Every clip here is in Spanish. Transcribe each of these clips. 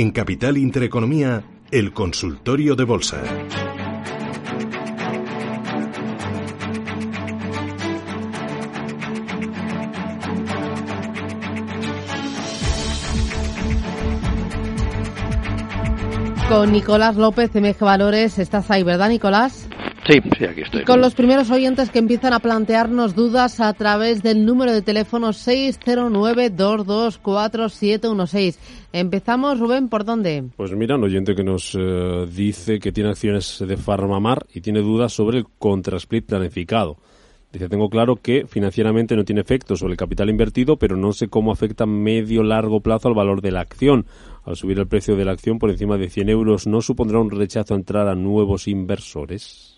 En Capital Intereconomía, el consultorio de bolsa. Con Nicolás López, MG Valores, estás ahí, ¿verdad, Nicolás? Sí, sí, aquí estoy. Con los primeros oyentes que empiezan a plantearnos dudas a través del número de teléfono 609-224716. Empezamos, Rubén, ¿por dónde? Pues mira, un oyente que nos eh, dice que tiene acciones de Farmamar y tiene dudas sobre el contrasplit planificado. Dice, tengo claro que financieramente no tiene efecto sobre el capital invertido, pero no sé cómo afecta a medio largo plazo al valor de la acción. Al subir el precio de la acción por encima de 100 euros, ¿no supondrá un rechazo a entrar a nuevos inversores?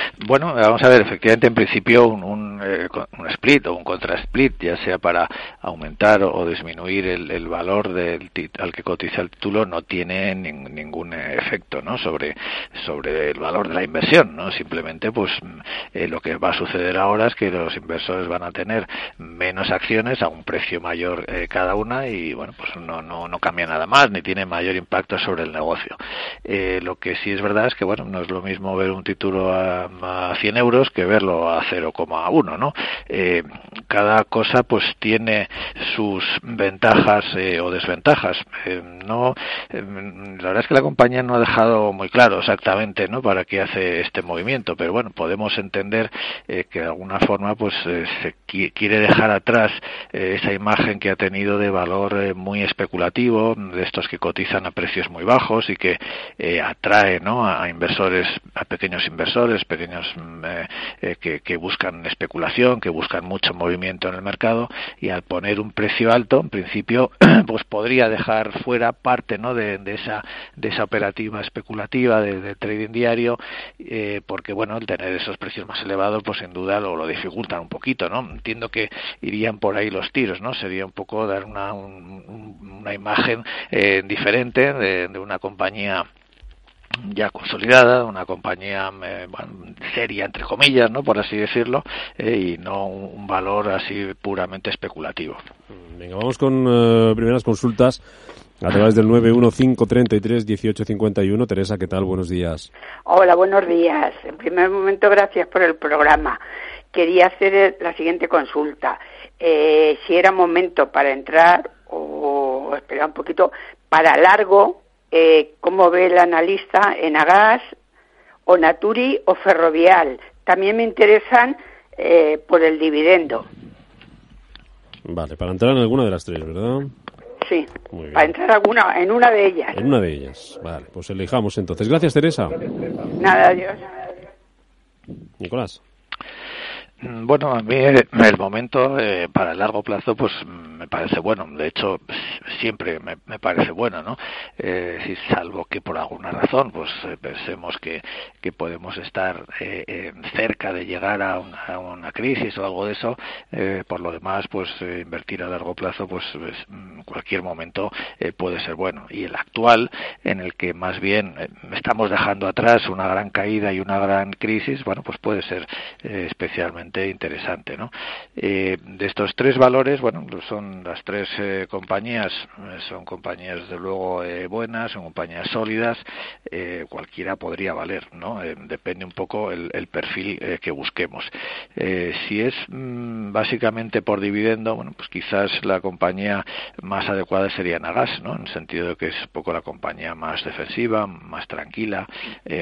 Bueno, vamos a ver, efectivamente, en principio un, un, eh, un split o un contra-split, ya sea para aumentar o, disminuir el, el valor del al que cotiza el título, no tiene ningún efecto ¿no? sobre, sobre el valor de la inversión. ¿no? Simplemente, pues eh, lo que va a suceder ahora es que los inversores van a tener menos acciones a un precio mayor eh, cada una y, bueno, pues no, no, no cambia nada más, ni tiene mayor impacto sobre el negocio. Eh, lo que sí es verdad es que, bueno, no es lo mismo ver un título a, a 100 euros que verlo a 0,1, ¿no? Eh, cada cosa pues tiene sus ventajas eh, o desventajas. Eh, no, la verdad es que la compañía no ha dejado muy claro exactamente, ¿no? Para qué hace este movimiento, pero bueno, podemos entender que de alguna forma pues se quiere dejar atrás esa imagen que ha tenido de valor muy especulativo, de estos que cotizan a precios muy bajos y que atrae, ¿no? A, a inversores, a pequeños inversores, pequeños eh, eh, que, buscan especulación, que buscan mucho movimiento en el mercado y al poner un precio alto, en principio, pues podría dejar fuera parte, ¿no? De, esa de esa operativa especulativa de, trading diario, eh, porque bueno, el tener esos precios más elevados, pues sin duda lo, dificultan un poquito, ¿no? Entiendo que irían por ahí los tiros, ¿no? Sería un poco dar una, un, una imagen eh, diferente de una compañía ya consolidada, una compañía eh, bueno, seria entre comillas, ¿no? por así decirlo, eh, y no un valor así puramente especulativo. Venga, vamos con uh, primeras consultas a través del 915331851. Teresa, ¿qué tal? Buenos días. Hola, buenos días. En primer momento, gracias por el programa. Quería hacer la siguiente consulta. Eh, si era momento para entrar o esperar un poquito para largo eh, cómo ve el analista en Agas o Naturi o Ferrovial. También me interesan eh, por el dividendo. Vale, para entrar en alguna de las tres, ¿verdad? Sí, para entrar alguna, en una de ellas. En una de ellas, vale, pues elijamos entonces. Gracias, Teresa. Nada, adiós. Nicolás. Bueno, a mí el momento eh, para el largo plazo pues me parece bueno. De hecho, siempre me, me parece bueno, ¿no? Eh, salvo que por alguna razón pues eh, pensemos que, que podemos estar eh, cerca de llegar a una, a una, crisis o algo de eso. Eh, por lo demás, pues invertir a largo plazo pues en cualquier momento puede ser bueno. Y el actual, en el que más bien estamos dejando atrás una gran caída y una gran crisis, bueno, pues puede ser especialmente interesante. ¿no? Eh, de estos tres valores, bueno, son las tres eh, compañías, son compañías de luego eh, buenas, son compañías sólidas, cualquiera podría valer, ¿no? depende un poco el, perfil que busquemos. si es mmm, básicamente por dividendo, bueno, pues quizás la compañía más adecuada sería Nagas, ¿no? En el sentido de que es un poco la compañía más defensiva, más tranquila,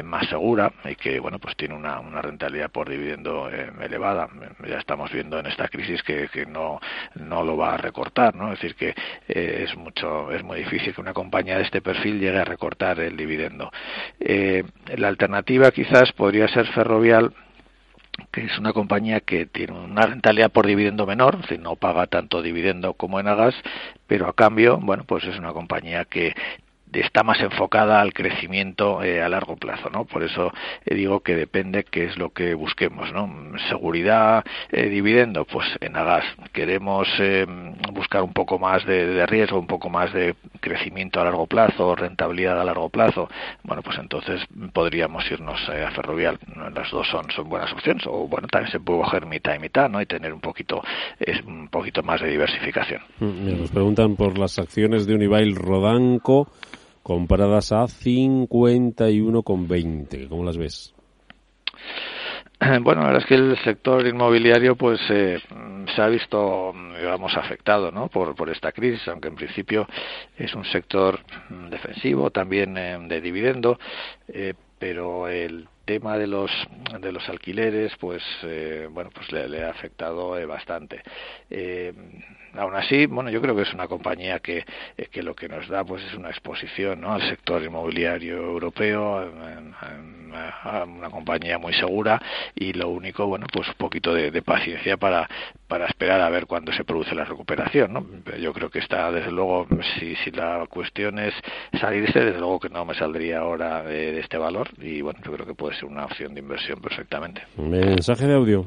más segura y que, bueno, pues tiene una rentabilidad por dividendo elevada ya estamos viendo en esta crisis que, que no, no lo va a recortar, ¿no? Es decir, que eh, es mucho, es muy difícil que una compañía de este perfil llegue a recortar el dividendo. Eh, la alternativa quizás podría ser Ferrovial, que es una compañía que tiene una rentabilidad por dividendo menor, es decir, no paga tanto dividendo como en Agas, pero a cambio, bueno, pues es una compañía que está más enfocada al crecimiento eh, a largo plazo, ¿no? Por eso eh, digo que depende qué es lo que busquemos, ¿no? Seguridad, eh, dividendo, pues en Agas. Queremos buscar un poco más de, riesgo, un poco más de crecimiento a largo plazo, rentabilidad a largo plazo, bueno, pues entonces podríamos irnos eh, a Ferrovial. Las dos son, son buenas opciones, o bueno, también se puede coger mitad y mitad, ¿no? Y tener un poquito, es, un poquito más de diversificación. Mm, nos preguntan por las acciones de Unibail Rodanco comparadas a 51,20. ¿Cómo las ves? Bueno, la verdad es que el sector inmobiliario pues eh, se ha visto, digamos, afectado ¿no? por, por esta crisis, aunque en principio es un sector mm, defensivo, también eh, de dividendo, eh, pero el tema de los de los alquileres pues bueno pues le, ha afectado bastante aún así, bueno, yo creo que es una compañía que, eh, que lo que nos da pues es una exposición ¿no? al sector inmobiliario europeo, una compañía muy segura y lo único, bueno, pues un poquito de, paciencia para, para esperar a ver cuándo se produce la recuperación, ¿no? Yo creo que está, desde luego, si, si la cuestión es salirse, desde luego que no me saldría ahora de, de este valor y, bueno, yo creo que puede ser una opción de inversión perfectamente. Mensaje de audio.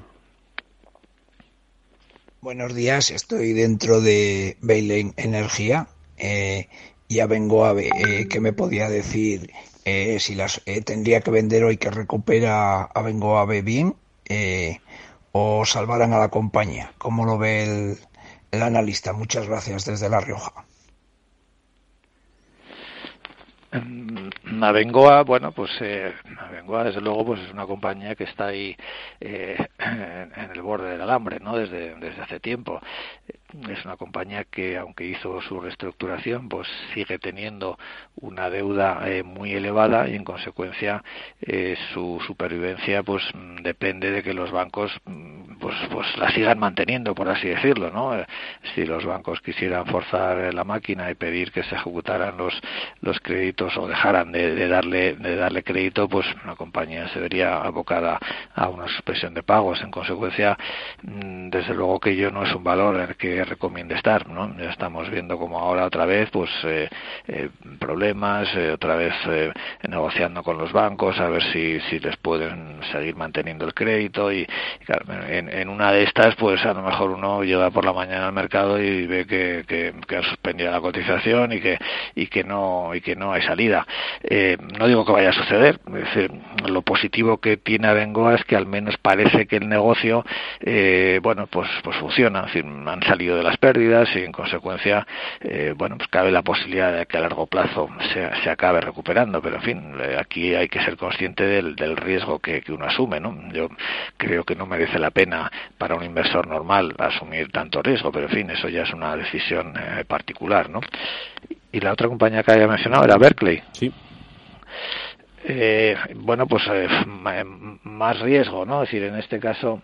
Buenos días, estoy dentro de Bailey Energía. Eh, ya vengo a ver eh, qué me podía decir eh, si las eh, tendría que vender hoy que recupera a Vengo a bien o salvarán a la compañía. ¿Cómo lo ve el, el analista? Muchas gracias desde La Rioja. Abengoa, bueno, pues eh, Abengoa desde luego pues es una compañía que está ahí eh, en el borde del alambre, ¿no? Desde, desde hace tiempo es una compañía que aunque hizo su reestructuración pues sigue teniendo una deuda eh, muy elevada y en consecuencia eh, su supervivencia pues depende de que los bancos pues pues la sigan manteniendo por así decirlo no eh, si los bancos quisieran forzar la máquina y pedir que se ejecutaran los los créditos o dejaran de, darle de darle crédito pues la compañía se vería abocada a una suspensión de pagos. En consecuencia mm, desde luego que yo no es un valor en el que recomiende estar, ¿no? Ya estamos viendo como ahora otra vez, pues, eh, eh, problemas, eh, otra vez negociando con los bancos a ver si, si les pueden seguir manteniendo el crédito y, claro, en, en, una de estas, pues a lo mejor uno llega por la mañana al mercado y ve que, que, que ha suspendido la cotización y que, y que no, y que no hay salida. no digo que vaya a suceder, lo positivo que tiene Abengoa es que al menos parece que el negocio, bueno, pues, pues funciona, es han salido de las pérdidas y en consecuencia, eh, bueno, pues cabe la posibilidad de que a largo plazo se, se acabe recuperando, pero en fin, eh, aquí hay que ser consciente del, del riesgo que, que, uno asume, ¿no? Yo creo que no merece la pena para un inversor normal asumir tanto riesgo, pero en fin, eso ya es una decisión eh, particular, ¿no? Y la otra compañía que había mencionado era Berkeley. Sí. Eh, bueno, pues eh, más riesgo, ¿no? Es decir, en este caso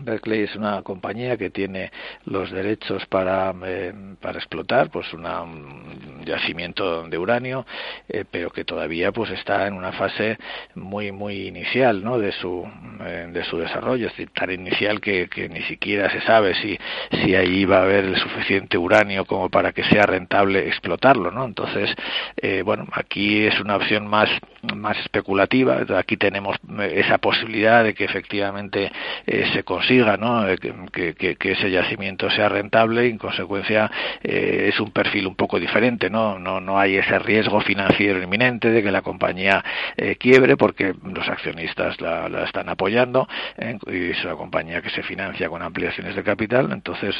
Berkeley es una compañía que tiene los derechos para, eh, para explotar pues una, un yacimiento de uranio eh, pero que todavía pues está en una fase muy muy inicial ¿no? de su eh, de su desarrollo es decir tan inicial que, que, ni siquiera se sabe si si ahí va a haber el suficiente uranio como para que sea rentable explotarlo ¿no? entonces bueno aquí es una opción más más especulativa aquí tenemos esa posibilidad de que efectivamente se consiga ¿no? Eh, que, ese yacimiento sea rentable y en consecuencia eh, es un perfil un poco diferente no no no hay ese riesgo financiero inminente de que la compañía eh, quiebre porque los accionistas la, la están apoyando eh, y es una compañía que se financia con ampliaciones de capital entonces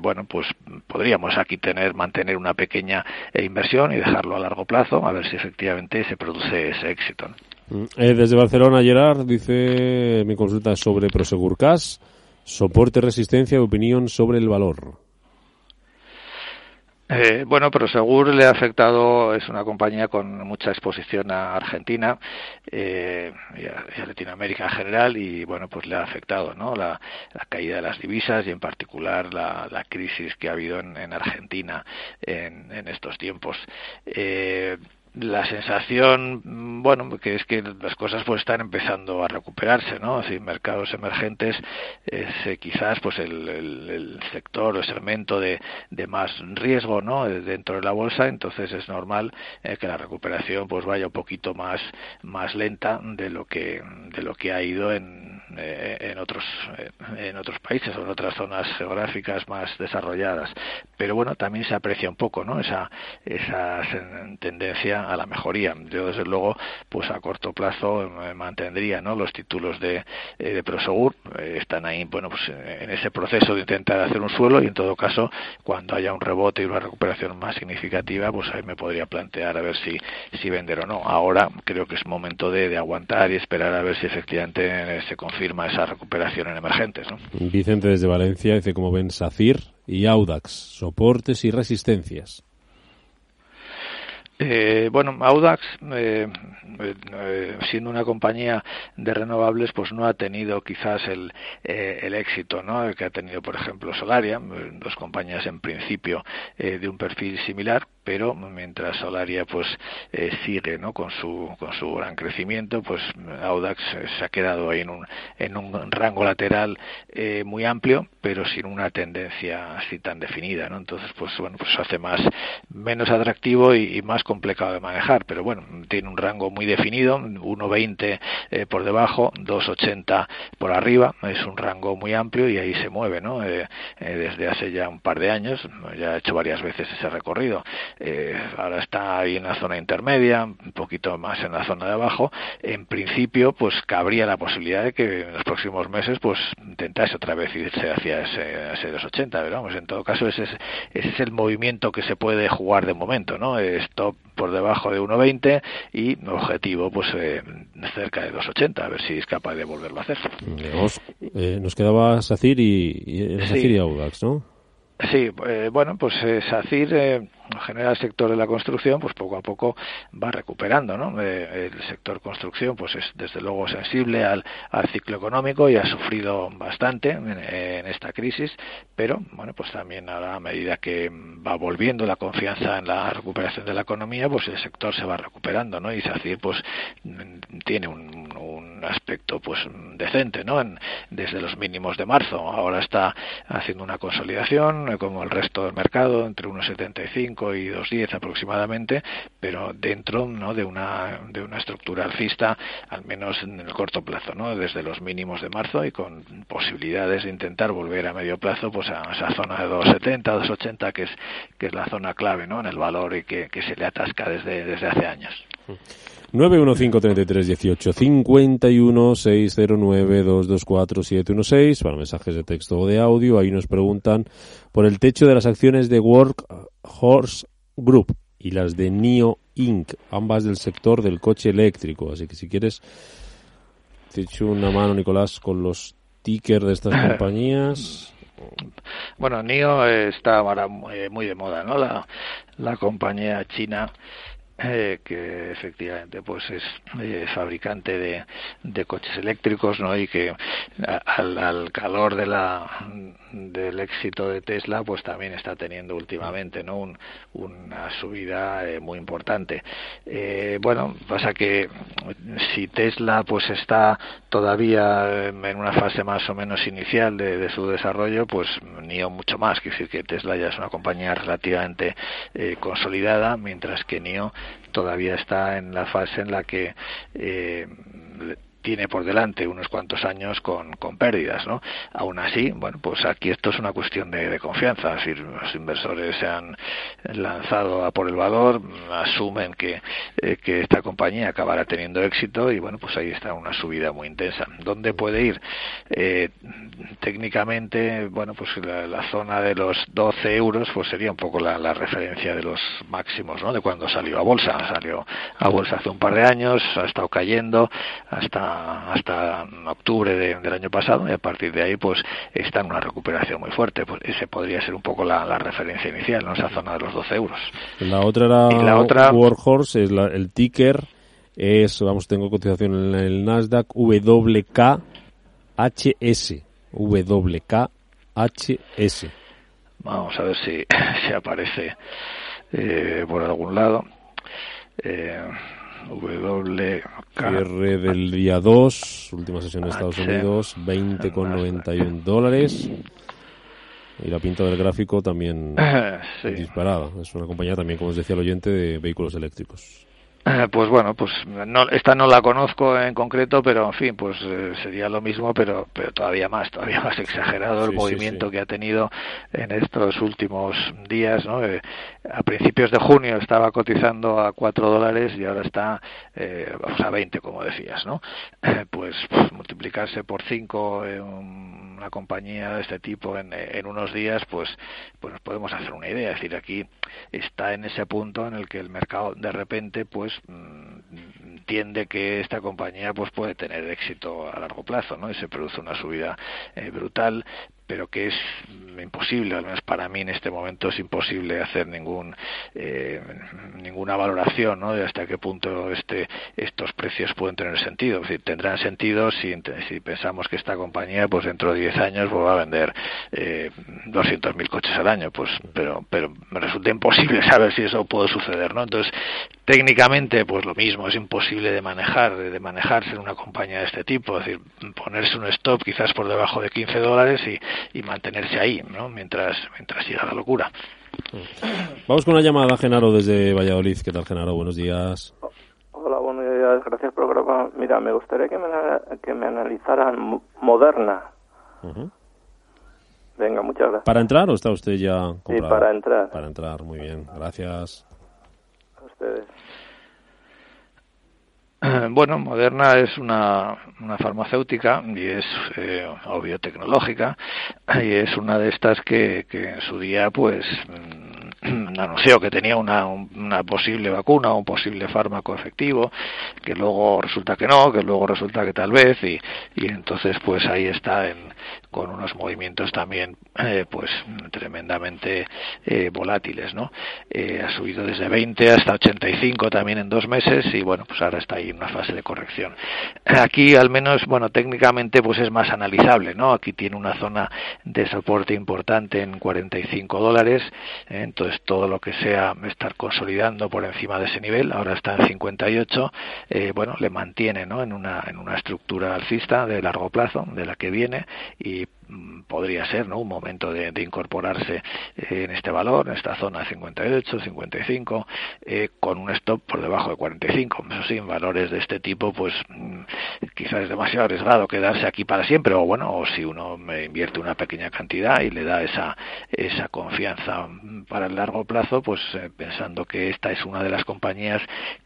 bueno pues podríamos aquí tener mantener una pequeña inversión y dejarlo a largo plazo a ver si efectivamente se produce ese éxito. Eh, desde Barcelona, Gerard dice mi consulta sobre Prosegur Cash, soporte, resistencia y opinión sobre el valor. Eh, bueno, Prosegur le ha afectado, es una compañía con mucha exposición a Argentina eh, y, a, Latinoamérica en general y bueno, pues le ha afectado ¿no? la, la caída de las divisas y en particular la, la crisis que ha habido en, en Argentina en, en, estos tiempos. Eh, la sensación, bueno, que es que las cosas pues están empezando a recuperarse, ¿no? Así, mercados emergentes es eh, quizás pues el, el, sector o el segmento de, de, más riesgo, ¿no? Dentro de la bolsa, entonces es normal eh, que la recuperación pues vaya un poquito más más lenta de lo que de lo que ha ido en, eh, en otros en otros países o en otras zonas geográficas más desarrolladas. Pero bueno, también se aprecia un poco, ¿no? Esa esa tendencia a la mejoría. Yo desde luego, pues a corto plazo mantendría, ¿no? Los títulos de, de Prosegur están ahí, bueno, pues en ese proceso de intentar hacer un suelo y en todo caso, cuando haya un rebote y una recuperación más significativa, pues ahí me podría plantear a ver si, si vender o no. Ahora creo que es momento de, de aguantar y esperar a ver si efectivamente se confirma esa recuperación en emergentes. ¿no? Vicente desde Valencia dice como ven SACIR y Audax, soportes y resistencias. Eh, bueno, Audax, eh, eh, siendo una compañía de renovables, pues no ha tenido quizás el, eh, el éxito ¿no? que ha tenido, por ejemplo, Solaria, dos compañías en principio de un perfil similar, pero mientras Solaria pues eh, sigue ¿no? con su con su gran crecimiento pues Audax eh, se ha quedado ahí en un en un rango lateral eh, muy amplio pero sin una tendencia así tan definida ¿no? entonces pues bueno pues hace más menos atractivo y, más complicado de manejar pero bueno tiene un rango muy definido 1.20 eh, por debajo 2.80 por arriba es un rango muy amplio y ahí se mueve ¿no? desde hace ya un par de años ya ha hecho varias veces ese recorrido eh, ahora está ahí en la zona intermedia, un poquito más en la zona de abajo, en principio pues cabría la posibilidad de que en los próximos meses pues intentase otra vez irse hacia ese, ese 280, pero vamos, en todo caso ese es, ese es el movimiento que se puede jugar de momento, ¿no? Stop por debajo de 1.20 y objetivo pues eh, cerca de 2.80, a ver si es capaz de volverlo a hacer. Eh, nos quedaba Sacir y, y, Sacir y Audax, ¿no? Sí, eh, bueno, pues eh, SACIR, eh, en general el sector de la construcción, pues poco a poco va recuperando, ¿no? Eh, el sector construcción, pues es desde luego sensible al, al ciclo económico y ha sufrido bastante en, esta crisis, pero bueno, pues también ahora a medida que va volviendo la confianza en la recuperación de la economía, pues el sector se va recuperando, ¿no? Y SACIR, pues tiene un, un aspecto, pues decente, ¿no? En, desde los mínimos de marzo, ahora está haciendo una consolidación como el resto del mercado, entre 1,75 y 2,10 aproximadamente, pero dentro ¿no? de, una, de una estructura alcista, al menos en el corto plazo, ¿no? desde los mínimos de marzo y con posibilidades de intentar volver a medio plazo pues a esa zona de 2,70, 2,80 que es, que es la zona clave ¿no? en el valor y que, que se le atasca desde, desde hace años. 915331851 para mensajes de texto o de audio. Ahí nos preguntan por el techo de las acciones de Workhorse Group y las de NIO Inc., ambas del sector del coche eléctrico. Así que si quieres, te echo una mano, Nicolás, con los tickers de estas compañías. Bueno, NIO está ahora muy de moda, ¿no? La, la compañía china eh, que efectivamente pues es eh, fabricante de, de, coches eléctricos no y que al, al, calor de la del éxito de Tesla pues también está teniendo últimamente no Un, una subida eh, muy importante. Eh, bueno pasa que si Tesla pues está todavía en una fase más o menos inicial de, su desarrollo pues ni mucho más. Quiere decir que Tesla ya es una compañía relativamente eh, consolidada mientras que NIO todavía está en la fase en la que eh, tiene por delante unos cuantos años con, con pérdidas, ¿no? Aún así, bueno, pues aquí esto es una cuestión de, confianza. Si los inversores se han lanzado a por el valor, asumen que, eh, que esta compañía acabará teniendo éxito y bueno, pues ahí está una subida muy intensa. ¿Dónde puede ir? Eh, técnicamente, bueno, pues la, la, zona de los 12 euros, pues sería un poco la, la referencia de los máximos, ¿no? De cuando salió a bolsa. Salió a bolsa hace un par de años, ha estado cayendo hasta hasta octubre de, del año pasado y a partir de ahí pues está en una recuperación muy fuerte. Pues ese podría ser un poco la, la referencia inicial ¿no? esa zona de los 12 euros. La otra era y la otra Warhorse es la, el ticker es vamos tengo cotización en el Nasdaq WKHS WKHS vamos a ver si, si aparece eh, por algún lado. Eh, W. Cierre del día 2, última sesión en Estados Unidos, 20,91 dólares. Y la pinta del gráfico también disparada. Es una compañía también, como os decía el oyente, de vehículos eléctricos. Eh, pues bueno, pues no, esta no la conozco en concreto, pero en fin, pues eh, sería lo mismo, pero, pero todavía más, todavía más exagerado el movimiento que ha tenido en estos últimos días, ¿no? Eh, a principios de junio estaba cotizando a 4 dólares y ahora está a 20, como decías, ¿no? Pues, pues, multiplicarse por 5 en una compañía de este tipo en, en unos días, pues, pues nos podemos hacer una idea. Es decir, aquí está en ese punto en el que el mercado de repente, pues entiende que esta compañía pues puede tener éxito a largo plazo, ¿no? Y se produce una subida eh, brutal, pero que es imposible, al menos para mí en este momento es imposible hacer ningún eh, ninguna valoración ¿no? de hasta qué punto este estos precios pueden tener sentido. Es tendrán sentido si, si pensamos que esta compañía pues dentro de 10 años pues, va a vender eh, 200.000 coches al año, pues pero pero me resulta imposible saber si eso puede suceder, ¿no? Entonces, técnicamente pues lo mismo, es imposible de manejar, de manejarse en una compañía de este tipo, es decir, ponerse un stop quizás por debajo de 15 dólares y y mantenerse ahí, ¿no? Mientras, mientras siga la locura. Vamos con una llamada, Genaro, desde Valladolid. ¿Qué tal, Genaro? Buenos días. Hola, buenos días. Gracias por programa. Mira, me gustaría que me, que me analizaran Moderna. Venga, muchas gracias. ¿Para entrar o está usted ya comprado? Sí, para entrar. Para entrar, muy bien. Gracias. A ustedes. Bueno, Moderna es una, una farmacéutica y es eh, biotecnológica y es una de estas que, que en su día pues anunció que tenía una, una posible vacuna un posible fármaco efectivo, que luego resulta que no, que luego resulta que tal vez, y, y entonces pues ahí está en, con unos movimientos también eh, pues tremendamente eh, volátiles, ¿no? Eh, ha subido desde 20 hasta 85 también en dos meses y bueno, pues ahora está ahí en una fase de corrección. Aquí al menos, bueno, técnicamente pues es más analizable, ¿no? Aquí tiene una zona de soporte importante en 45 dólares, entonces todo lo que sea estar consolidando por encima de ese nivel, ahora está en 58, eh, bueno, le mantiene ¿no? en, una, en una estructura alcista de largo plazo, de la que viene, y podría ser ¿no? un momento de, incorporarse eh, en este valor, en esta zona de 58, 55, eh, con un stop por debajo de 45. Eso sí, en valores de este tipo, pues mm, quizás es demasiado arriesgado quedarse aquí para siempre, o bueno, o si uno invierte una pequeña cantidad y le da esa, esa confianza para el largo plazo, pues eh, pensando que esta es una de las compañías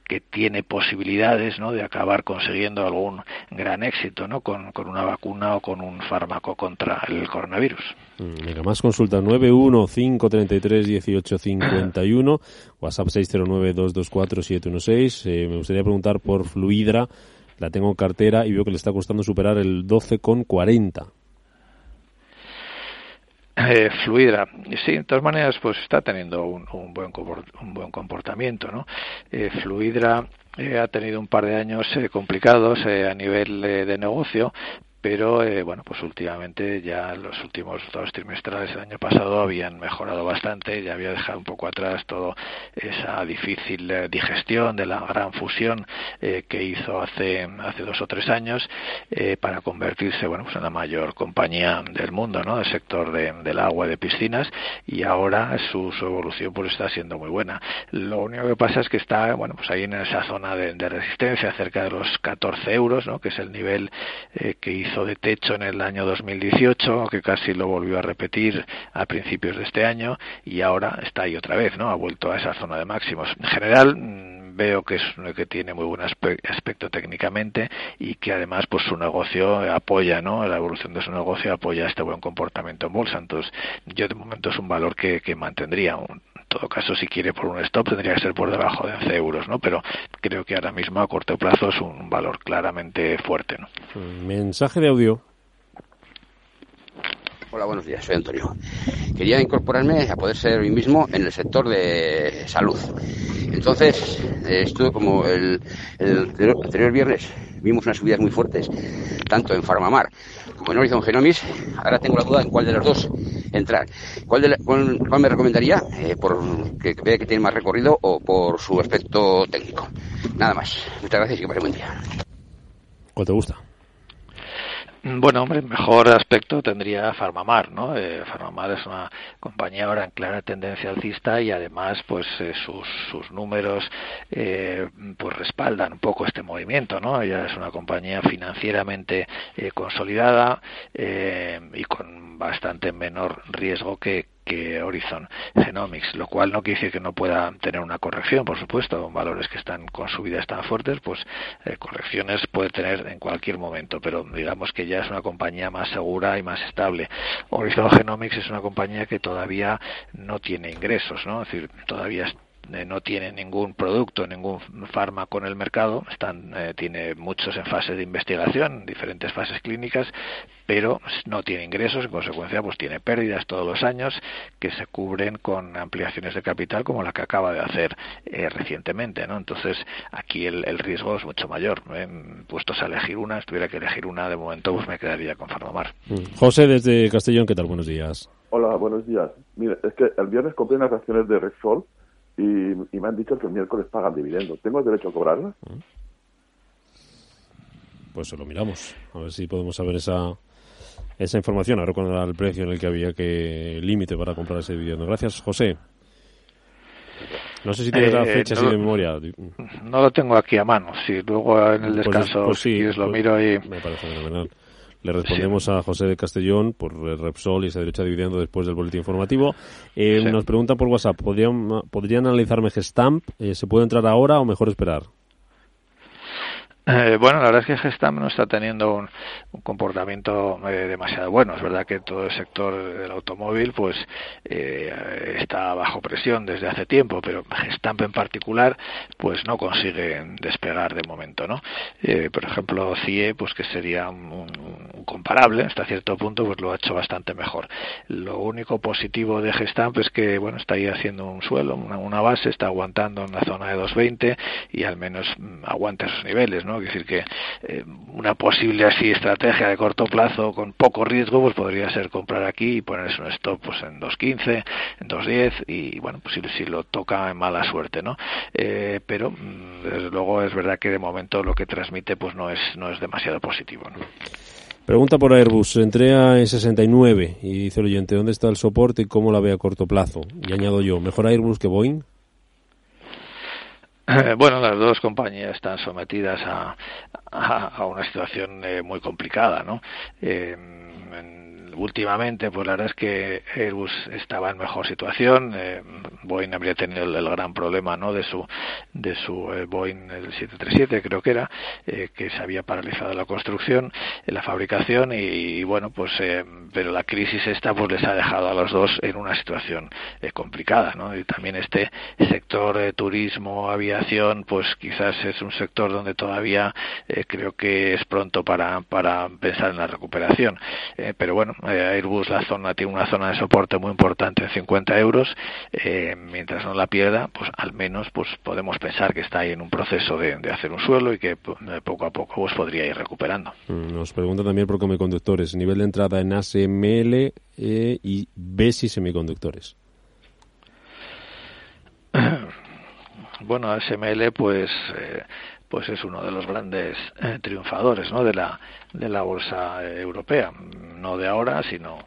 que tiene posibilidades ¿no? de acabar consiguiendo algún gran éxito ¿no? con, con una vacuna o con un fármaco contra el coronavirus. Mm, venga, más consulta 915331851, WhatsApp 609224716. Eh, me gustaría preguntar por Fluidra, la tengo en cartera y veo que le está costando superar el 12,40. Eh, fluida. Sí, de todas maneras, pues está teniendo un, buen, un buen comportamiento, ¿no? Eh, Fluidra eh, ha tenido un par de años eh, complicados a nivel de negocio, pero eh, bueno pues últimamente ya los últimos dos trimestrales del año pasado habían mejorado bastante ya había dejado un poco atrás toda esa difícil eh, digestión de la gran fusión eh, que hizo hace hace dos o tres años para convertirse bueno pues en la mayor compañía del mundo no del sector de, del agua y de piscinas y ahora su, evolución pues está siendo muy buena. Lo único que pasa es que está bueno pues ahí en esa zona de, de resistencia cerca de los 14 euros no que es el nivel que hizo de techo en el año 2018, que casi lo volvió a repetir a principios de este año y ahora está ahí otra vez, ¿no? Ha vuelto a esa zona de máximos. En general mm, veo que es que tiene muy buen aspecto técnicamente y que además pues su negocio apoya, ¿no? La evolución de su negocio apoya este buen comportamiento en bolsa. Entonces, yo de momento es un valor que, que mantendría. Todo caso, si quiere por un stop, tendría que ser por debajo de 11 euros, ¿no? Pero creo que ahora mismo a corto plazo es un valor claramente fuerte, ¿no? Mensaje de audio. Hola, buenos días, soy Antonio. Quería incorporarme a poder ser hoy mismo en el sector de salud. Entonces, eh, esto como el, anterior, viernes vimos unas subidas muy fuertes, tanto en Farmamar como en Horizon Genomics, ahora tengo la duda en cuál de los dos entrar. ¿Cuál, cuál, me recomendaría? Eh, ¿Por que, vea que tiene más recorrido o por su aspecto técnico? Nada más. Muchas gracias y que pase buen día. ¿Cuál te gusta? Bueno, hombre, mejor aspecto tendría Farmamar, ¿no? Eh, Farmamar es una compañía ahora en clara tendencia alcista y además, pues eh, sus, sus números, eh, pues respaldan un poco este movimiento, ¿no? Ella es una compañía financieramente eh, consolidada y con bastante menor riesgo que, que Horizon Genomics, lo cual no quiere decir que no pueda tener una corrección, por supuesto, valores que están con subidas tan fuertes, pues eh, correcciones puede tener en cualquier momento, pero digamos que ya es una compañía más segura y más estable. Horizon Genomics es una compañía que todavía no tiene ingresos, ¿no? Es decir, todavía eh, no tiene ningún producto, ningún fármaco en el mercado, están, eh, tiene muchos en fase de investigación, diferentes fases clínicas, pero no tiene ingresos, en consecuencia pues tiene pérdidas todos los años que se cubren con ampliaciones de capital como la que acaba de hacer eh, recientemente, ¿no? Entonces aquí el, riesgo es mucho mayor. Puestos a elegir una, si tuviera que elegir una de momento, pues me quedaría con Farmamar. Mm. José desde Castellón, ¿qué tal? Buenos días. Hola, buenos días. Mire, es que el viernes compré unas acciones de Repsol y, me han dicho que el miércoles pagan dividendos. ¿Tengo el derecho a cobrarla? Pues se lo miramos, a ver si podemos saber esa, esa información, ahora con el precio en el que había que límite para comprar ese dividendo. Gracias, José. No sé si tienes la eh, fecha así de memoria. No lo tengo aquí a mano. Si luego en el pues descanso pues sí, lo pues miro y... Me parece fenomenal. Le respondemos a José de Castellón por Repsol y esa derecha dividiendo después del boletín informativo. Eh, Nos pregunta por WhatsApp, ¿podrían, ¿podrían analizarme Gestamp? Eh, ¿Se puede entrar ahora o mejor esperar? Eh, bueno, la verdad es que Gestam no está teniendo un, comportamiento eh, demasiado bueno. Es verdad que todo el sector del automóvil pues eh, está bajo presión desde hace tiempo, pero Gestamp en particular pues no consigue despegar de momento, ¿no? por ejemplo, CIE pues que sería un, comparable hasta cierto punto pues lo ha hecho bastante mejor. Lo único positivo de Gestamp es que bueno está ahí haciendo un suelo, una, una base, está aguantando en la zona de 220 y al menos mm, aguanta esos niveles, ¿no? Es decir, que eh, una posible así estrategia de corto plazo con poco riesgo, pues podría ser comprar aquí y ponerse un stop pues en 2.15, en 2.10 y bueno, pues si, lo toca en mala suerte, ¿no? Eh, pero mm, desde luego es verdad que de momento lo que transmite pues no es no es demasiado positivo, Pregunta por Airbus. Entré a 69 y dice el oyente, ¿dónde está el soporte y cómo la ve a corto plazo? Y añado yo, ¿mejor Airbus que Boeing? Bueno, las dos compañías están sometidas a, a, una situación eh, muy complicada, ¿no? Eh, últimamente, pues la verdad es que Airbus estaba en mejor situación. Eh, Boeing habría tenido el, gran problema, ¿no? De su de su eh, Boeing 737, creo que era, eh, que se había paralizado la construcción, la fabricación y, bueno, pues pero la crisis esta pues les ha dejado a los dos en una situación complicada, ¿no? Y también este sector de turismo, aviación, pues quizás es un sector donde todavía creo que es pronto para para pensar en la recuperación. pero bueno, eh, Airbus la zona tiene una zona de soporte muy importante en 50 euros. Eh, mientras no la pierda pues al menos pues podemos pensar que está ahí en un proceso de, hacer un suelo y que pues, poco a poco pues podría ir recuperando. Mm, nos pregunta también por semiconductores nivel de entrada en ASML eh, y BESI semiconductores. Bueno ASML pues pues es uno de los grandes eh, triunfadores ¿no? de la de la bolsa europea no de ahora sino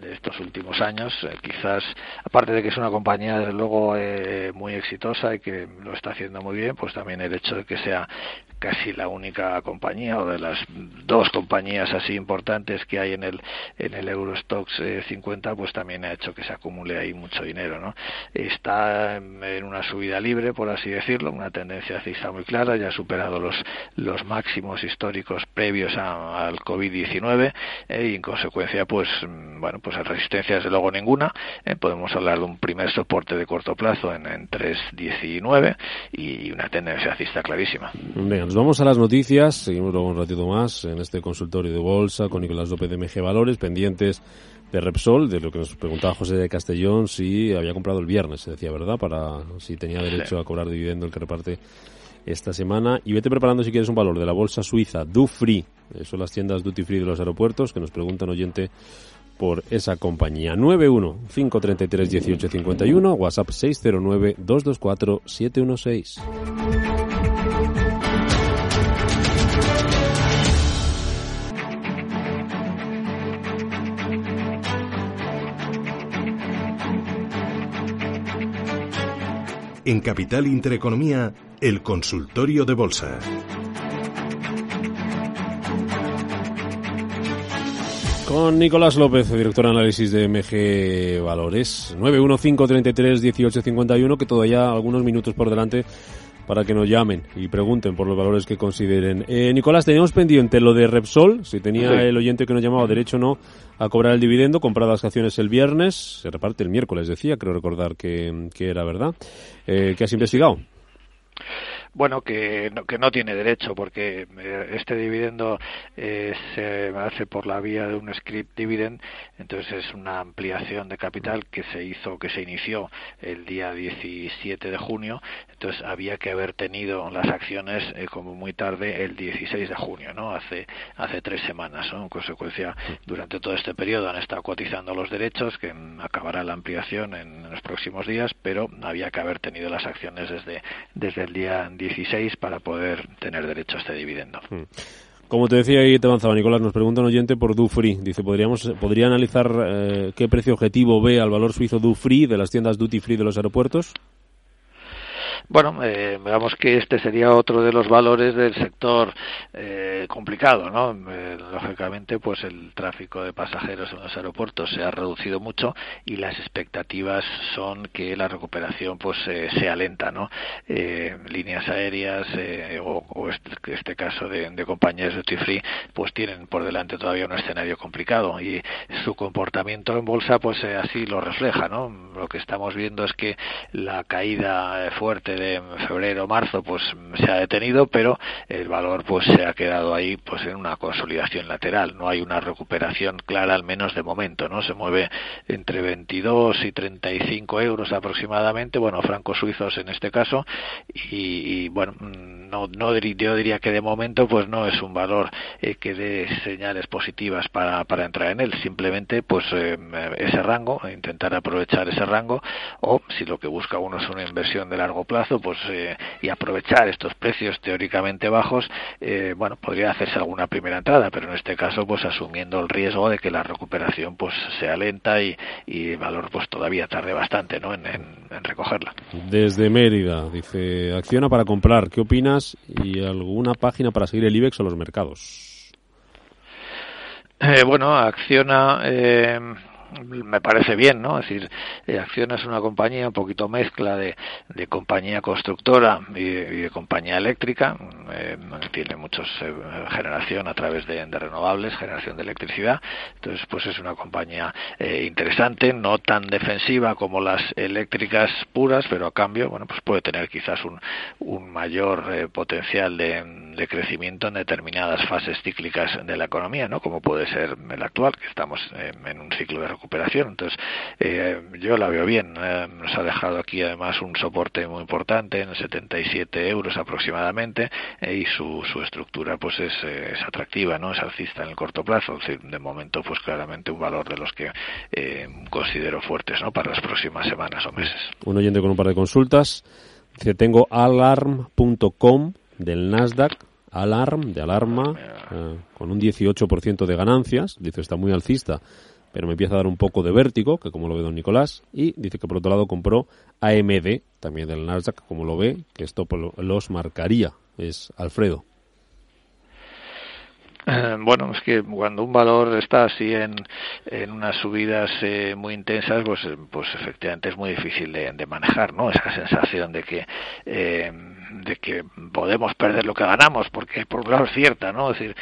de estos últimos años eh, quizás aparte de que es una compañía desde luego eh, muy exitosa y que lo está haciendo muy bien pues también el hecho de que sea casi la única compañía o de las dos compañías así importantes que hay en el en el Eurostox 50 pues también ha hecho que se acumule ahí mucho dinero no está en una subida libre por así decirlo una tendencia alcista muy clara ya ha superado los los máximos históricos previos al COVID-19 eh, y en consecuencia pues bueno pues resistencia desde luego ninguna eh, podemos hablar de un primer soporte de corto plazo en, en 3.19 y una tendencia alcista clarísima Nos vamos a las noticias, seguimos luego un ratito más en este consultorio de bolsa con Nicolás López de MG Valores, pendientes de Repsol, de lo que nos preguntaba José de Castellón si había comprado el viernes, se decía, ¿verdad? Para si tenía derecho a cobrar dividendo el que reparte esta semana. Y vete preparando si quieres un valor de la bolsa suiza, Dufree, son las tiendas Duty Free de los aeropuertos, que nos preguntan oyente por esa compañía. 91 533 1851, WhatsApp 609 En Capital Intereconomía, el consultorio de bolsa. Con Nicolás López, director de análisis de MG Valores. 915331851, que todavía algunos minutos por delante para que nos llamen y pregunten por los valores que consideren. Eh, Nicolás, teníamos pendiente lo de Repsol, si tenía el oyente que nos llamaba derecho o no a cobrar el dividendo, comprar las acciones el viernes, se reparte el miércoles, decía, creo recordar que, que era verdad. Eh, ¿Qué has investigado? Bueno, que no, que no tiene derecho porque eh, este dividendo eh, se hace por la vía de un script dividend, entonces es una ampliación de capital que se hizo, que se inició el día 17 de junio, entonces había que haber tenido las acciones eh, como muy tarde el 16 de junio, ¿no? Hace hace tres semanas, En consecuencia, durante todo este periodo han estado cotizando los derechos, que acabará la ampliación en, los próximos días, pero había que haber tenido las acciones desde desde el día 16 para poder tener derecho a este dividendo. Hmm. Como te decía y te avanzaba, Nicolás, nos pregunta un oyente por Dufree. Dice, ¿podríamos, ¿podría analizar eh, qué precio objetivo ve al valor suizo Dufree de las tiendas Duty Free de los aeropuertos? Bueno, eh, veamos que este sería otro de los valores del sector eh, complicado, ¿no? Eh, lógicamente, pues el tráfico de pasajeros en los aeropuertos se ha reducido mucho y las expectativas son que la recuperación pues eh, sea lenta, ¿no? Eh, líneas aéreas o, o este, este, caso de, de compañías duty free pues tienen por delante todavía un escenario complicado y su comportamiento en bolsa pues así lo refleja, ¿no? Lo que estamos viendo es que la caída fuerte de febrero marzo pues se ha detenido pero el valor pues se ha quedado ahí pues en una consolidación lateral. No hay una recuperación clara al menos de momento no se mueve entre 22 y 35 euros aproximadamente bueno francos suizos en este caso y, bueno no no yo diría que de momento pues no es un valor eh, que dé señales positivas para para entrar en él. Simplemente pues eh, ese rango intentar aprovechar ese rango o si lo que busca uno es una inversión de largo plazo pues eh, y aprovechar estos precios teóricamente bajos eh, bueno podría hacerse alguna primera entrada pero en este caso pues asumiendo el riesgo de que la recuperación pues sea lenta y, el valor pues todavía tarde bastante no en, recogerla. Desde Mérida dice acciona para comprar. Qué opinas y alguna página para seguir el IBEX o los mercados. Eh, bueno acciona me parece bien, ¿no? Es decir, eh, Acciona es una compañía un poquito mezcla de, de compañía constructora y, de compañía eléctrica, eh, tiene muchos eh, generación a través de, renovables, generación de electricidad, entonces pues es una compañía eh, interesante, no tan defensiva como las eléctricas puras, pero a cambio, bueno, pues puede tener quizás un, un mayor potencial de, de crecimiento en determinadas fases cíclicas de la economía, ¿no? Como puede ser el actual, que estamos en un ciclo de recuperación. Entonces, eh, yo la veo bien. Eh, nos ha dejado aquí además un soporte muy importante en 77 euros aproximadamente eh, y su, su estructura pues es, es, atractiva, ¿no? Es alcista en el corto plazo. de momento, pues claramente un valor de los que considero fuertes, ¿no? Para las próximas semanas o meses. Un oyente con un par de consultas. Dice, tengo alarm.com del Nasdaq Alarm, de alarma, con un 18% de ganancias, dice está muy alcista, pero me empieza a dar un poco de vértigo, que como lo ve don Nicolás, y dice que por otro lado compró AMD, también del Nasdaq, como lo ve, que esto los marcaría, es Alfredo. Eh, bueno, es que cuando un valor está así en, en unas subidas eh, muy intensas, pues, pues efectivamente es muy difícil de, de, manejar, ¿no? Esa sensación de que eh, de que podemos perder lo que ganamos, porque por un lado es cierta, ¿no? Es decir,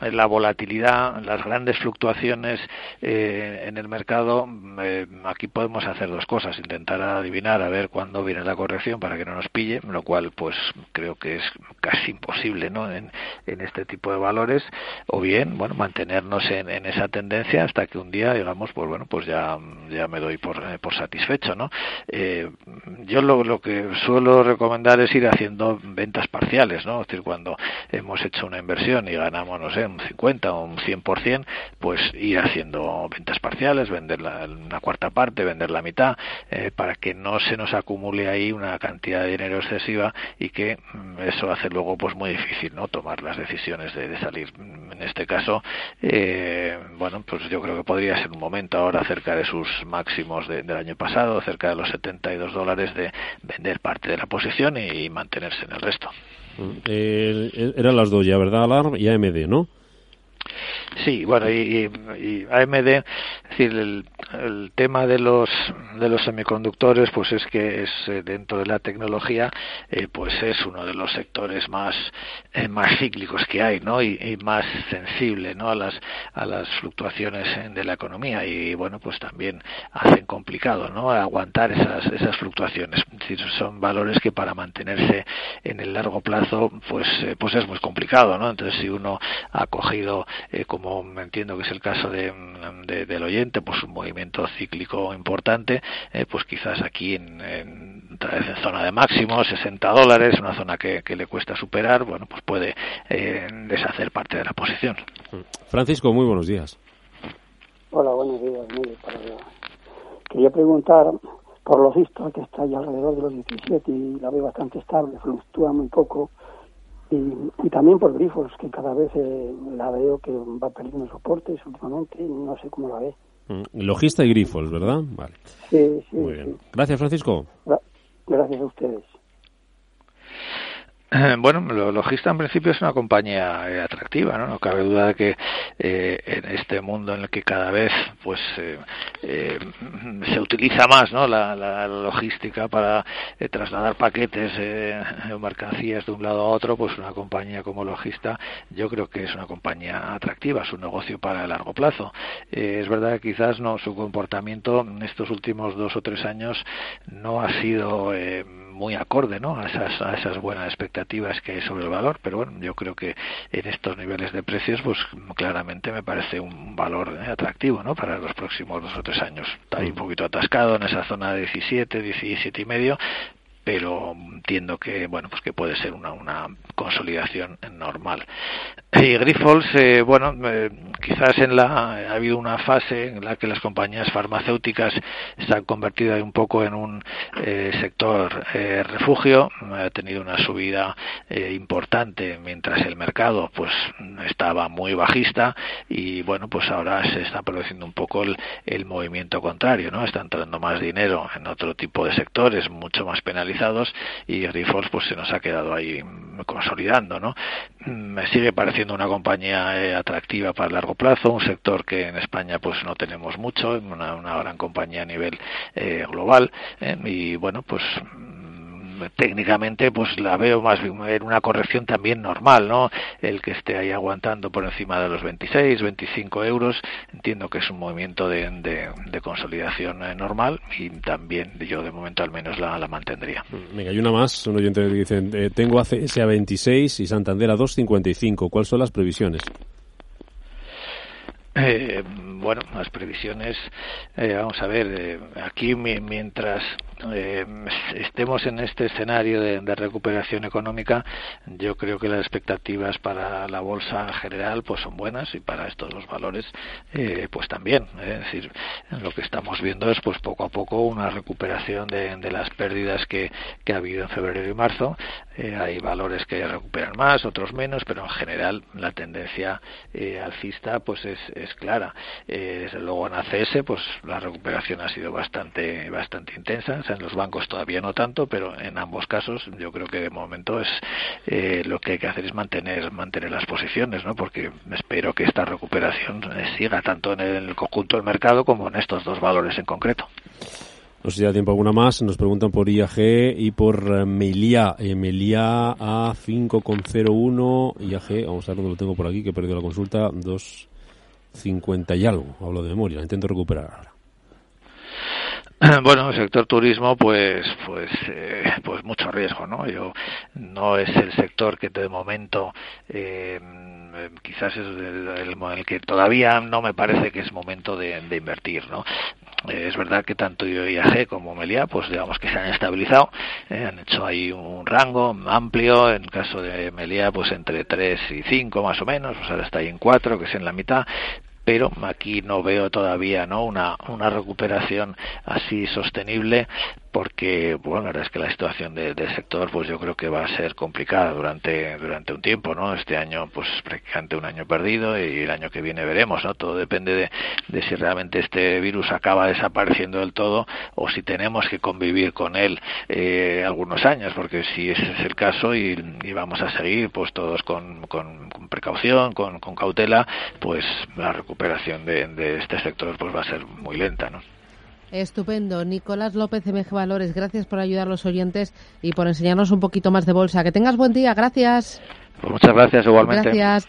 la volatilidad, las grandes fluctuaciones eh, en el mercado, eh, aquí podemos hacer dos cosas, intentar adivinar a ver cuándo viene la corrección para que no nos pille, lo cual pues creo que es casi imposible, ¿no? En, en este tipo de valores, o bien, bueno, mantenernos en, en, esa tendencia hasta que un día, digamos, pues bueno, pues ya, ya me doy por, por satisfecho, ¿no? Eh, yo lo, lo que suelo recomendar es ir haciendo ventas parciales, ¿no? Es decir, cuando hemos hecho una inversión y ganamos, no sé, un 50 o un 100%, pues ir haciendo ventas parciales, vender la, una cuarta parte, vender la mitad, eh, para que no se nos acumule ahí una cantidad de dinero excesiva y que mm, eso hace luego pues muy difícil, ¿no? Tomar las decisiones de, salir. En este caso, eh, bueno, pues yo creo que podría ser un momento ahora cerca de sus máximos de, del año pasado, cerca de los 72 dólares de vender parte de la posición y, mantenerse en el resto. Eh, eran las dos ya, ¿verdad, Alarm y AMD, no? Sí, bueno, y, y, AMD, es decir, el, tema de los de los semiconductores, pues es que es eh, dentro de la tecnología, eh, pues es uno de los sectores más eh, más cíclicos que hay, ¿no? Y, y, más sensible, ¿no? A las a las fluctuaciones de la economía y bueno, pues también hacen complicado, ¿no? Aguantar esas esas fluctuaciones. Es decir, son valores que para mantenerse en el largo plazo, pues pues es muy complicado, ¿no? Entonces, si uno ha cogido eh, como entiendo que es el caso de, de, del oyente, pues un movimiento cíclico importante, eh, pues quizás aquí en, en, en, zona de máximo, 60 dólares, una zona que, que le cuesta superar, bueno, pues puede eh, deshacer parte de la posición. Francisco, muy buenos días. Hola, buenos días. Mire, para... Quería preguntar por los visto que está ya alrededor de los 17 y la veo bastante estable, fluctúa muy poco y, y, también por Grifos, que cada vez eh, la veo que va perdiendo soportes últimamente, no sé cómo la ve. Logista y Grifos, ¿verdad? Vale. Sí, sí. Muy bien. Sí. Gracias, Francisco. Gracias a ustedes. Bueno, Logista en principio es una compañía eh, atractiva, ¿no? No cabe duda de que eh, en este mundo en el que cada vez pues eh, eh se utiliza más, ¿no? La, logística para eh, trasladar paquetes o mercancías de un lado a otro, pues una compañía como Logista yo creo que es una compañía atractiva, es un negocio para el largo plazo. es verdad que quizás no su comportamiento en estos últimos dos o tres años no ha sido muy acorde, ¿no? A esas, a esas buenas expectativas que hay sobre el valor, pero bueno, yo creo que en estos niveles de precios, pues claramente me parece un valor atractivo, ¿no? Para los próximos dos o tres años. Está ahí un poquito atascado en esa zona de 17, 17 y medio, pero entiendo que bueno pues que puede ser una, una consolidación normal. Y Grifols eh, bueno eh, quizás en la ha habido una fase en la que las compañías farmacéuticas se han convertido un poco en un eh, sector eh, refugio. Ha tenido una subida eh, importante mientras el mercado pues estaba muy bajista y bueno pues ahora se está produciendo un poco el, el movimiento contrario no está entrando más dinero en otro tipo de sectores mucho más penalizados y Grifols pues se nos ha quedado ahí consolidando, ¿no? Me sigue pareciendo una compañía eh, atractiva para el largo plazo, un sector que en España pues no tenemos mucho, una, una gran compañía a nivel eh, global eh, y bueno pues técnicamente pues la veo más bien en una corrección también normal, ¿no? El que esté ahí aguantando por encima de los 26, 25 euros, entiendo que es un movimiento de, de, de consolidación eh, normal y también yo de momento al menos la, la mantendría. Venga, hay una más, un oyente que dice, eh, tengo ACS a 26 y Santander a 2,55, ¿cuáles son las previsiones? Eh, bueno, las previsiones, eh, vamos a ver, eh, aquí mi, mientras eh, estemos en este escenario de, recuperación económica, yo creo que las expectativas para la bolsa general pues son buenas y para estos dos valores eh, pues también. Es decir, lo que estamos viendo es pues poco a poco una recuperación de, de las pérdidas que, que, ha habido en febrero y marzo. Eh, hay valores que recuperan más, otros menos, pero en general la tendencia alcista pues es, es clara. Eh, desde luego en ACS pues la recuperación ha sido bastante bastante intensa, en los bancos todavía no tanto, pero en ambos casos yo creo que de momento es eh, lo que hay que hacer es mantener mantener las posiciones, ¿no? Porque espero que esta recuperación siga tanto en el conjunto del mercado como en estos dos valores en concreto. No sé si da tiempo alguna más. Nos preguntan por IAG y por eh, Melia. Eh, Melia a 5,01. IAG, vamos a ver dónde lo tengo por aquí, que he perdido la consulta. 2,50 y algo. Hablo de memoria. Intento recuperar ahora. Bueno, el sector turismo, pues, pues, eh, pues mucho riesgo, ¿no? Yo no es el sector que de momento, eh, quizás es el, el, que todavía no me parece que es momento de, invertir, ¿no? Eh, es verdad que tanto IAG como Melia, pues digamos que se han estabilizado, eh, han hecho ahí un rango amplio, en caso de Melia, pues entre 3 y 5 más o menos, pues ahora está ahí en 4, que es en la mitad, pero aquí no veo todavía no una, una recuperación así sostenible porque bueno la es que la situación de, del sector pues yo creo que va a ser complicada durante durante un tiempo no este año pues prácticamente un año perdido y el año que viene veremos no todo depende de, si realmente este virus acaba desapareciendo del todo o si tenemos que convivir con él eh, algunos años porque si ese es el caso y, y vamos a seguir pues todos con, con, con precaución con, con, cautela pues la recuperación de, de este sector pues va a ser muy lenta no Estupendo. Nicolás López, MG Valores, gracias por ayudar a los oyentes y por enseñarnos un poquito más de bolsa. Que tengas buen día. Gracias. Pues muchas gracias igualmente. Gracias.